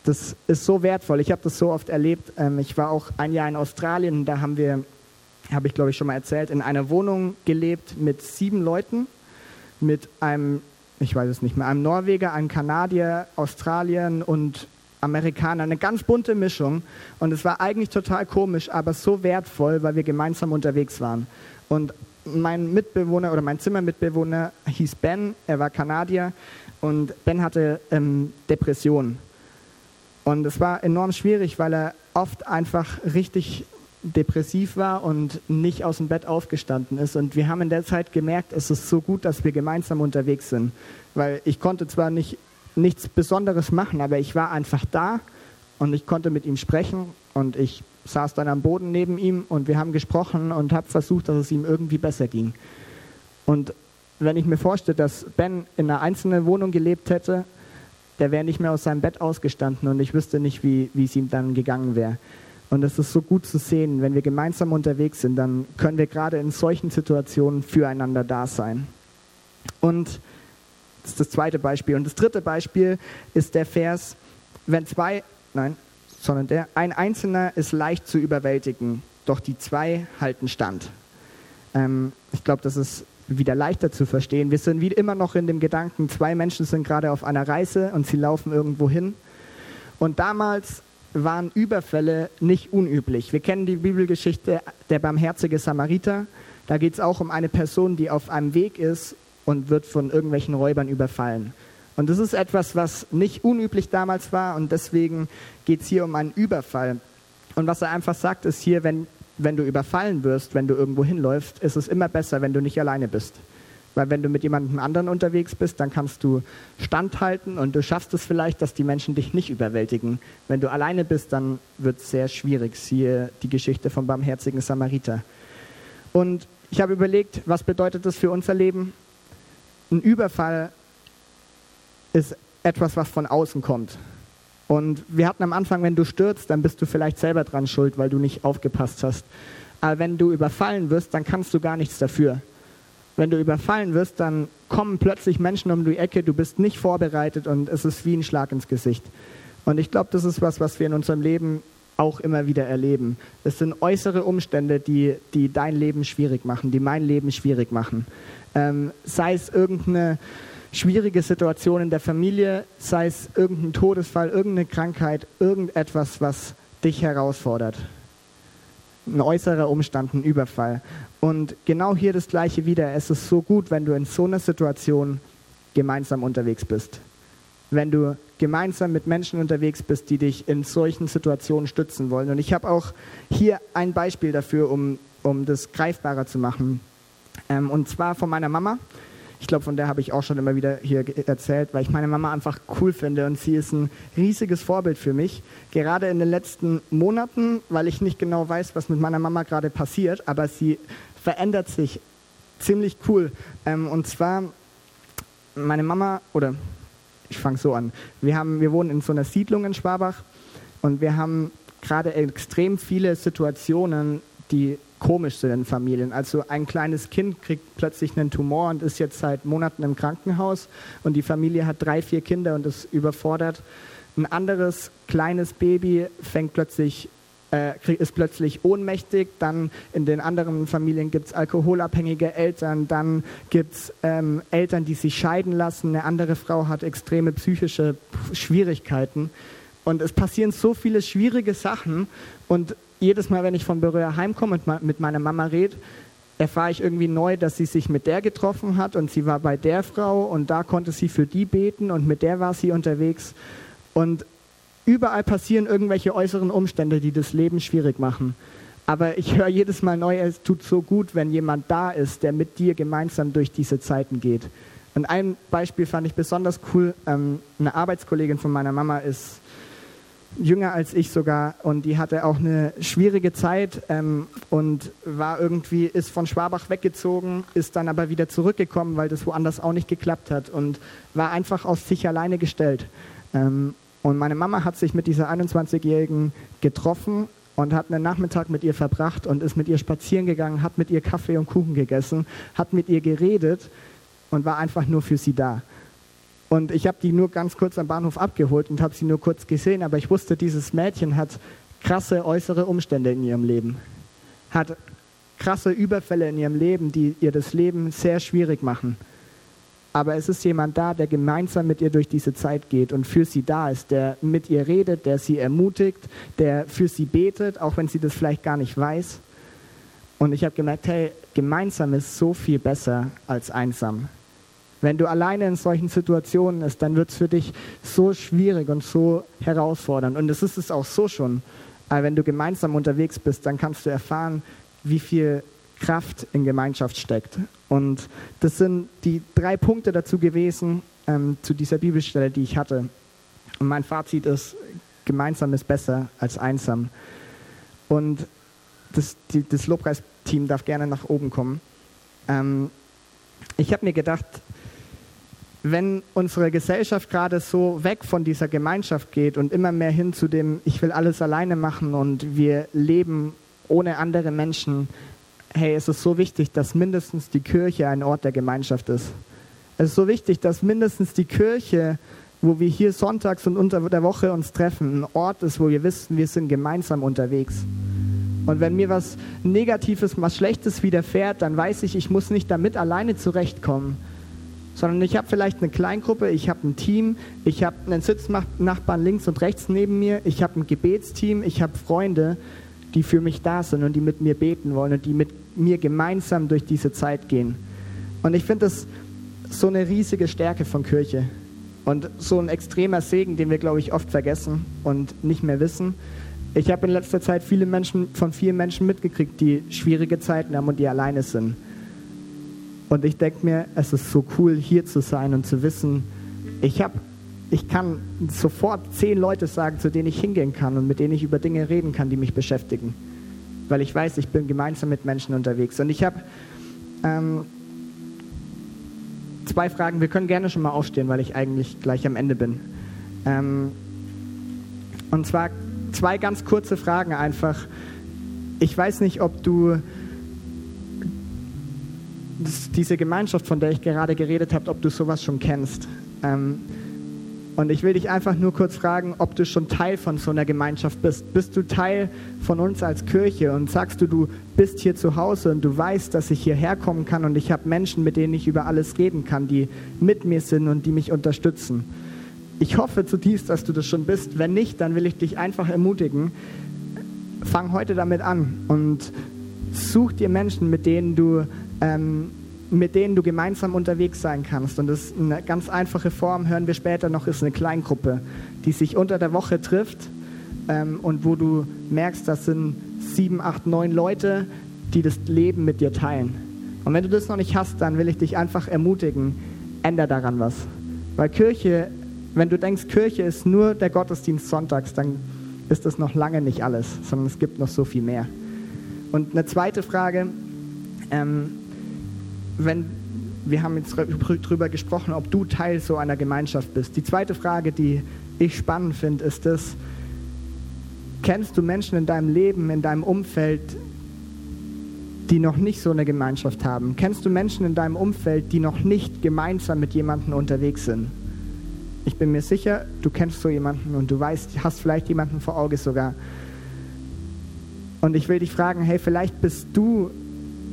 Das ist so wertvoll. Ich habe das so oft erlebt. Ähm, ich war auch ein Jahr in Australien. Da haben wir, habe ich glaube ich schon mal erzählt, in einer Wohnung gelebt mit sieben Leuten. Mit einem, ich weiß es nicht mehr, einem Norweger, einem Kanadier, Australien und Amerikaner. Eine ganz bunte Mischung. Und es war eigentlich total komisch, aber so wertvoll, weil wir gemeinsam unterwegs waren. Und mein Mitbewohner oder mein Zimmermitbewohner hieß Ben, er war Kanadier und Ben hatte ähm, Depressionen. Und es war enorm schwierig, weil er oft einfach richtig depressiv war und nicht aus dem Bett aufgestanden ist. Und wir haben in der Zeit gemerkt, es ist so gut, dass wir gemeinsam unterwegs sind. Weil ich konnte zwar nicht, nichts Besonderes machen, aber ich war einfach da und ich konnte mit ihm sprechen und ich saß dann am Boden neben ihm und wir haben gesprochen und habe versucht, dass es ihm irgendwie besser ging. Und wenn ich mir vorstelle, dass Ben in einer einzelnen Wohnung gelebt hätte, der wäre nicht mehr aus seinem Bett ausgestanden und ich wüsste nicht, wie, es ihm dann gegangen wäre. Und es ist so gut zu sehen, wenn wir gemeinsam unterwegs sind, dann können wir gerade in solchen Situationen füreinander da sein. Und das ist das zweite Beispiel. Und das dritte Beispiel ist der Vers, wenn zwei, nein, sondern der, ein Einzelner ist leicht zu überwältigen, doch die zwei halten stand. Ähm, ich glaube, das ist wieder leichter zu verstehen. Wir sind wie immer noch in dem Gedanken, zwei Menschen sind gerade auf einer Reise und sie laufen irgendwo hin. Und damals waren Überfälle nicht unüblich. Wir kennen die Bibelgeschichte der barmherzige Samariter. Da geht es auch um eine Person, die auf einem Weg ist und wird von irgendwelchen Räubern überfallen. Und das ist etwas, was nicht unüblich damals war und deswegen geht es hier um einen Überfall. Und was er einfach sagt, ist hier, wenn wenn du überfallen wirst, wenn du irgendwo hinläufst, ist es immer besser, wenn du nicht alleine bist. Weil wenn du mit jemandem anderen unterwegs bist, dann kannst du standhalten und du schaffst es vielleicht, dass die Menschen dich nicht überwältigen. Wenn du alleine bist, dann wird es sehr schwierig. Siehe die Geschichte vom barmherzigen Samariter. Und ich habe überlegt, was bedeutet das für unser Leben? Ein Überfall ist etwas, was von außen kommt. Und wir hatten am Anfang, wenn du stürzt, dann bist du vielleicht selber dran schuld, weil du nicht aufgepasst hast. Aber wenn du überfallen wirst, dann kannst du gar nichts dafür. Wenn du überfallen wirst, dann kommen plötzlich Menschen um die Ecke, du bist nicht vorbereitet und es ist wie ein Schlag ins Gesicht. Und ich glaube, das ist was, was wir in unserem Leben auch immer wieder erleben. Es sind äußere Umstände, die, die dein Leben schwierig machen, die mein Leben schwierig machen. Ähm, sei es irgendeine schwierige Situation in der Familie, sei es irgendein Todesfall, irgendeine Krankheit, irgendetwas, was dich herausfordert. Ein äußerer Umstand, ein Überfall. Und genau hier das Gleiche wieder. Es ist so gut, wenn du in so einer Situation gemeinsam unterwegs bist. Wenn du gemeinsam mit Menschen unterwegs bist, die dich in solchen Situationen stützen wollen. Und ich habe auch hier ein Beispiel dafür, um, um das greifbarer zu machen. Ähm, und zwar von meiner Mama. Ich glaube, von der habe ich auch schon immer wieder hier erzählt, weil ich meine Mama einfach cool finde und sie ist ein riesiges Vorbild für mich. Gerade in den letzten Monaten, weil ich nicht genau weiß, was mit meiner Mama gerade passiert, aber sie verändert sich ziemlich cool. Ähm, und zwar, meine Mama, oder ich fange so an, wir, haben, wir wohnen in so einer Siedlung in Schwabach und wir haben gerade extrem viele Situationen, die komisch sind in Familien. Also ein kleines Kind kriegt plötzlich einen Tumor und ist jetzt seit Monaten im Krankenhaus. Und die Familie hat drei, vier Kinder und ist überfordert. Ein anderes kleines Baby fängt plötzlich äh, ist plötzlich ohnmächtig, dann in den anderen Familien gibt es alkoholabhängige Eltern, dann gibt es ähm, Eltern, die sich scheiden lassen, eine andere Frau hat extreme psychische Schwierigkeiten. Und es passieren so viele schwierige Sachen. Und jedes Mal, wenn ich von Berührer heimkomme und mit meiner Mama rede, erfahre ich irgendwie neu, dass sie sich mit der getroffen hat und sie war bei der Frau und da konnte sie für die beten und mit der war sie unterwegs. Und überall passieren irgendwelche äußeren Umstände, die das Leben schwierig machen. Aber ich höre jedes Mal neu, es tut so gut, wenn jemand da ist, der mit dir gemeinsam durch diese Zeiten geht. Und ein Beispiel fand ich besonders cool. Ähm, eine Arbeitskollegin von meiner Mama ist jünger als ich sogar und die hatte auch eine schwierige Zeit ähm, und war irgendwie, ist von Schwabach weggezogen, ist dann aber wieder zurückgekommen, weil das woanders auch nicht geklappt hat und war einfach auf sich alleine gestellt. Ähm, und meine Mama hat sich mit dieser 21-Jährigen getroffen und hat einen Nachmittag mit ihr verbracht und ist mit ihr spazieren gegangen, hat mit ihr Kaffee und Kuchen gegessen, hat mit ihr geredet und war einfach nur für sie da. Und ich habe die nur ganz kurz am Bahnhof abgeholt und habe sie nur kurz gesehen, aber ich wusste, dieses Mädchen hat krasse äußere Umstände in ihrem Leben, hat krasse Überfälle in ihrem Leben, die ihr das Leben sehr schwierig machen. Aber es ist jemand da, der gemeinsam mit ihr durch diese Zeit geht und für sie da ist, der mit ihr redet, der sie ermutigt, der für sie betet, auch wenn sie das vielleicht gar nicht weiß. Und ich habe gemerkt, hey, gemeinsam ist so viel besser als einsam. Wenn du alleine in solchen Situationen bist, dann wird es für dich so schwierig und so herausfordernd. Und es ist es auch so schon. Aber wenn du gemeinsam unterwegs bist, dann kannst du erfahren, wie viel Kraft in Gemeinschaft steckt. Und das sind die drei Punkte dazu gewesen, ähm, zu dieser Bibelstelle, die ich hatte. Und mein Fazit ist, gemeinsam ist besser als einsam. Und das, das Lobpreisteam darf gerne nach oben kommen. Ähm, ich habe mir gedacht, wenn unsere Gesellschaft gerade so weg von dieser Gemeinschaft geht und immer mehr hin zu dem, ich will alles alleine machen und wir leben ohne andere Menschen, hey, es ist so wichtig, dass mindestens die Kirche ein Ort der Gemeinschaft ist. Es ist so wichtig, dass mindestens die Kirche, wo wir hier sonntags und unter der Woche uns treffen, ein Ort ist, wo wir wissen, wir sind gemeinsam unterwegs. Und wenn mir was Negatives, was Schlechtes widerfährt, dann weiß ich, ich muss nicht damit alleine zurechtkommen, sondern ich habe vielleicht eine Kleingruppe, ich habe ein Team, ich habe einen Sitznachbarn links und rechts neben mir, ich habe ein Gebetsteam, ich habe Freunde, die für mich da sind und die mit mir beten wollen und die mit mir gemeinsam durch diese Zeit gehen. Und ich finde das so eine riesige Stärke von Kirche und so ein extremer Segen, den wir, glaube ich, oft vergessen und nicht mehr wissen. Ich habe in letzter Zeit viele Menschen von vielen Menschen mitgekriegt, die schwierige Zeiten haben und die alleine sind. Und ich denke mir, es ist so cool, hier zu sein und zu wissen, ich habe ich kann sofort zehn Leute sagen, zu denen ich hingehen kann und mit denen ich über Dinge reden kann, die mich beschäftigen. Weil ich weiß, ich bin gemeinsam mit Menschen unterwegs. Und ich habe ähm, zwei Fragen. Wir können gerne schon mal aufstehen, weil ich eigentlich gleich am Ende bin. Ähm, und zwar zwei ganz kurze Fragen einfach. Ich weiß nicht, ob du diese Gemeinschaft, von der ich gerade geredet habe, ob du sowas schon kennst. Ähm, und ich will dich einfach nur kurz fragen, ob du schon Teil von so einer Gemeinschaft bist. Bist du Teil von uns als Kirche und sagst du, du bist hier zu Hause und du weißt, dass ich hierher kommen kann und ich habe Menschen, mit denen ich über alles reden kann, die mit mir sind und die mich unterstützen. Ich hoffe zutiefst, dass du das schon bist. Wenn nicht, dann will ich dich einfach ermutigen. Fang heute damit an und such dir Menschen, mit denen du ähm, mit denen du gemeinsam unterwegs sein kannst. Und das ist eine ganz einfache Form, hören wir später noch, ist eine Kleingruppe, die sich unter der Woche trifft ähm, und wo du merkst, das sind sieben, acht, neun Leute, die das Leben mit dir teilen. Und wenn du das noch nicht hast, dann will ich dich einfach ermutigen, änder daran was. Weil Kirche, wenn du denkst, Kirche ist nur der Gottesdienst sonntags, dann ist das noch lange nicht alles, sondern es gibt noch so viel mehr. Und eine zweite Frage, ähm, wenn wir haben jetzt darüber gesprochen, ob du Teil so einer Gemeinschaft bist. Die zweite Frage, die ich spannend finde, ist das, kennst du Menschen in deinem Leben, in deinem Umfeld, die noch nicht so eine Gemeinschaft haben? Kennst du Menschen in deinem Umfeld, die noch nicht gemeinsam mit jemandem unterwegs sind? Ich bin mir sicher, du kennst so jemanden und du weißt, hast vielleicht jemanden vor Auge sogar. Und ich will dich fragen, hey, vielleicht bist du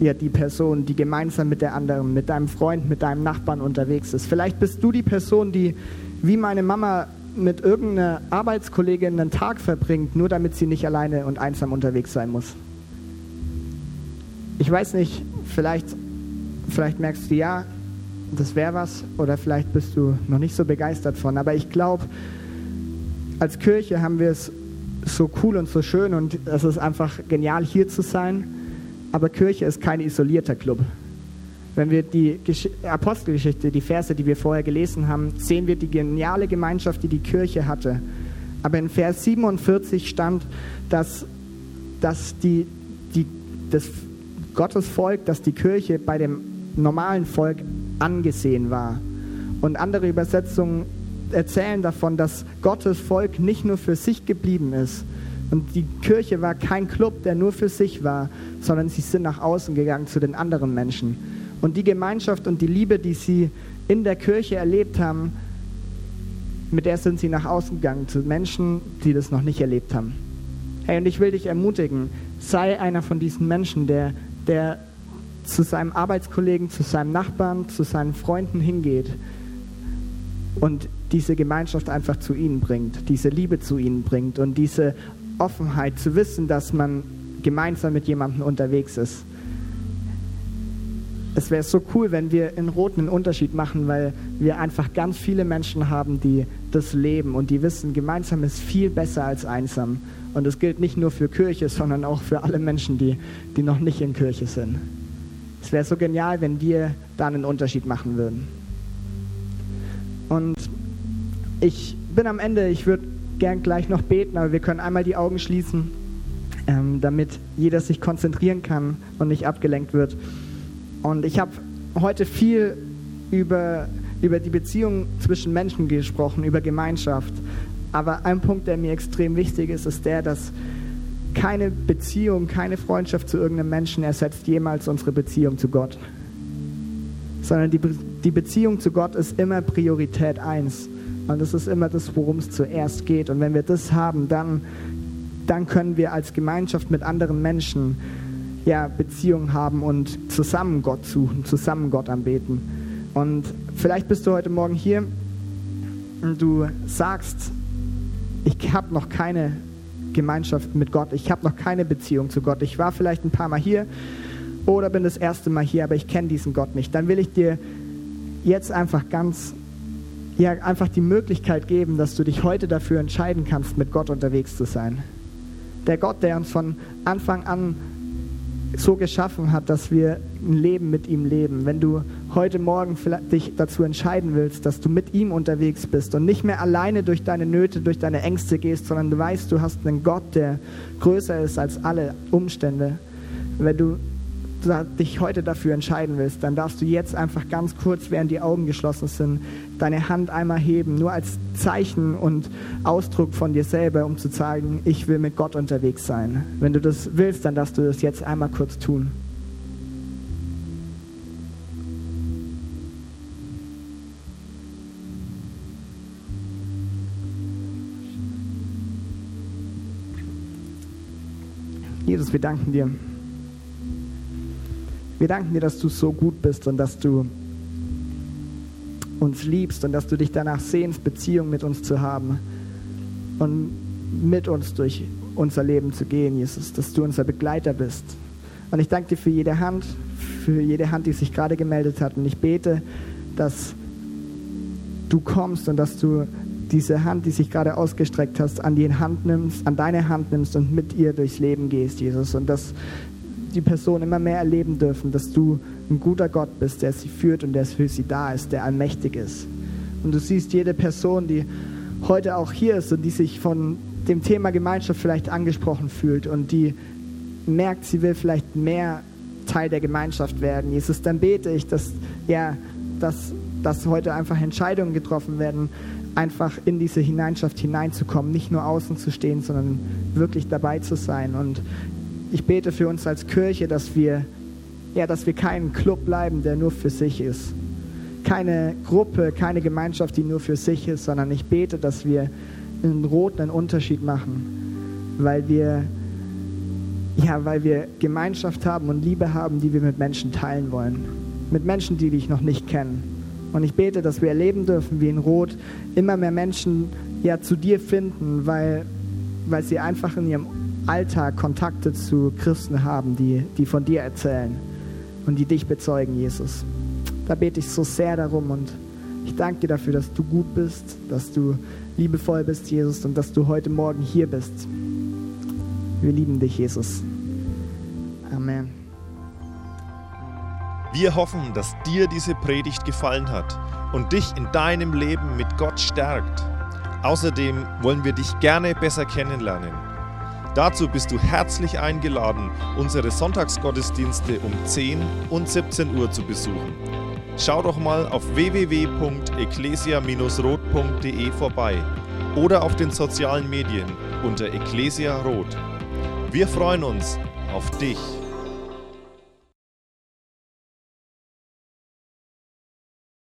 ja die Person, die gemeinsam mit der anderen, mit deinem Freund, mit deinem Nachbarn unterwegs ist. Vielleicht bist du die Person, die wie meine Mama mit irgendeiner Arbeitskollegin einen Tag verbringt, nur damit sie nicht alleine und einsam unterwegs sein muss. Ich weiß nicht, vielleicht, vielleicht merkst du ja, das wäre was, oder vielleicht bist du noch nicht so begeistert von. Aber ich glaube, als Kirche haben wir es so cool und so schön und es ist einfach genial, hier zu sein aber Kirche ist kein isolierter Club. Wenn wir die Apostelgeschichte, die Verse, die wir vorher gelesen haben, sehen wir die geniale Gemeinschaft, die die Kirche hatte. Aber in Vers 47 stand, dass, dass die, die, das Gottesvolk, dass die Kirche bei dem normalen Volk angesehen war. Und andere Übersetzungen erzählen davon, dass Gottes Volk nicht nur für sich geblieben ist, und die Kirche war kein Club, der nur für sich war, sondern sie sind nach außen gegangen zu den anderen Menschen. Und die Gemeinschaft und die Liebe, die sie in der Kirche erlebt haben, mit der sind sie nach außen gegangen zu Menschen, die das noch nicht erlebt haben. Hey, und ich will dich ermutigen, sei einer von diesen Menschen, der, der zu seinem Arbeitskollegen, zu seinem Nachbarn, zu seinen Freunden hingeht und diese Gemeinschaft einfach zu ihnen bringt, diese Liebe zu ihnen bringt und diese Offenheit zu wissen, dass man gemeinsam mit jemandem unterwegs ist. Es wäre so cool, wenn wir in Roten einen Unterschied machen, weil wir einfach ganz viele Menschen haben, die das leben und die wissen, gemeinsam ist viel besser als einsam. Und das gilt nicht nur für Kirche, sondern auch für alle Menschen, die, die noch nicht in Kirche sind. Es wäre so genial, wenn wir da einen Unterschied machen würden. Und ich bin am Ende, ich würde gern gleich noch beten, aber wir können einmal die Augen schließen, ähm, damit jeder sich konzentrieren kann und nicht abgelenkt wird. Und ich habe heute viel über, über die Beziehung zwischen Menschen gesprochen, über Gemeinschaft. Aber ein Punkt, der mir extrem wichtig ist, ist der, dass keine Beziehung, keine Freundschaft zu irgendeinem Menschen ersetzt jemals unsere Beziehung zu Gott. Sondern die, die Beziehung zu Gott ist immer Priorität eins. Und das ist immer das, worum es zuerst geht. Und wenn wir das haben, dann, dann können wir als Gemeinschaft mit anderen Menschen ja, Beziehungen haben und zusammen Gott suchen, zusammen Gott anbeten. Und vielleicht bist du heute Morgen hier und du sagst, ich habe noch keine Gemeinschaft mit Gott, ich habe noch keine Beziehung zu Gott. Ich war vielleicht ein paar Mal hier oder bin das erste Mal hier, aber ich kenne diesen Gott nicht. Dann will ich dir jetzt einfach ganz ja, einfach die Möglichkeit geben, dass du dich heute dafür entscheiden kannst, mit Gott unterwegs zu sein. Der Gott, der uns von Anfang an so geschaffen hat, dass wir ein Leben mit ihm leben. Wenn du heute Morgen dich dazu entscheiden willst, dass du mit ihm unterwegs bist und nicht mehr alleine durch deine Nöte, durch deine Ängste gehst, sondern du weißt, du hast einen Gott, der größer ist als alle Umstände. Wenn du dich heute dafür entscheiden willst, dann darfst du jetzt einfach ganz kurz, während die Augen geschlossen sind, deine Hand einmal heben, nur als Zeichen und Ausdruck von dir selber, um zu zeigen, ich will mit Gott unterwegs sein. Wenn du das willst, dann darfst du das jetzt einmal kurz tun. Jesus, wir danken dir. Wir danken dir, dass du so gut bist und dass du uns liebst und dass du dich danach sehnst, Beziehung mit uns zu haben und mit uns durch unser Leben zu gehen, Jesus, dass du unser Begleiter bist. Und ich danke dir für jede Hand, für jede Hand, die sich gerade gemeldet hat. Und ich bete, dass du kommst und dass du diese Hand, die sich gerade ausgestreckt hast, an die Hand nimmst, an deine Hand nimmst und mit ihr durchs Leben gehst, Jesus. Und dass die Person immer mehr erleben dürfen, dass du ein guter Gott bist, der sie führt und der für sie da ist, der allmächtig ist. Und du siehst jede Person, die heute auch hier ist und die sich von dem Thema Gemeinschaft vielleicht angesprochen fühlt und die merkt, sie will vielleicht mehr Teil der Gemeinschaft werden. Jesus, dann bete ich, dass, ja, dass, dass heute einfach Entscheidungen getroffen werden, einfach in diese Gemeinschaft hineinzukommen, nicht nur außen zu stehen, sondern wirklich dabei zu sein. Und ich bete für uns als Kirche, dass wir, ja, dass wir kein Club bleiben, der nur für sich ist. Keine Gruppe, keine Gemeinschaft, die nur für sich ist, sondern ich bete, dass wir einen roten Unterschied machen, weil wir, ja, weil wir Gemeinschaft haben und Liebe haben, die wir mit Menschen teilen wollen. Mit Menschen, die dich noch nicht kennen. Und ich bete, dass wir erleben dürfen, wie in Rot immer mehr Menschen ja zu dir finden, weil, weil sie einfach in ihrem Alltag Kontakte zu Christen haben, die, die von dir erzählen und die dich bezeugen, Jesus. Da bete ich so sehr darum und ich danke dir dafür, dass du gut bist, dass du liebevoll bist, Jesus, und dass du heute Morgen hier bist. Wir lieben dich, Jesus. Amen. Wir hoffen, dass dir diese Predigt gefallen hat und dich in deinem Leben mit Gott stärkt. Außerdem wollen wir dich gerne besser kennenlernen. Dazu bist du herzlich eingeladen, unsere Sonntagsgottesdienste um 10 und 17 Uhr zu besuchen. Schau doch mal auf www.ecclesia-rot.de vorbei oder auf den sozialen Medien unter Ecclesia Rot. Wir freuen uns auf dich.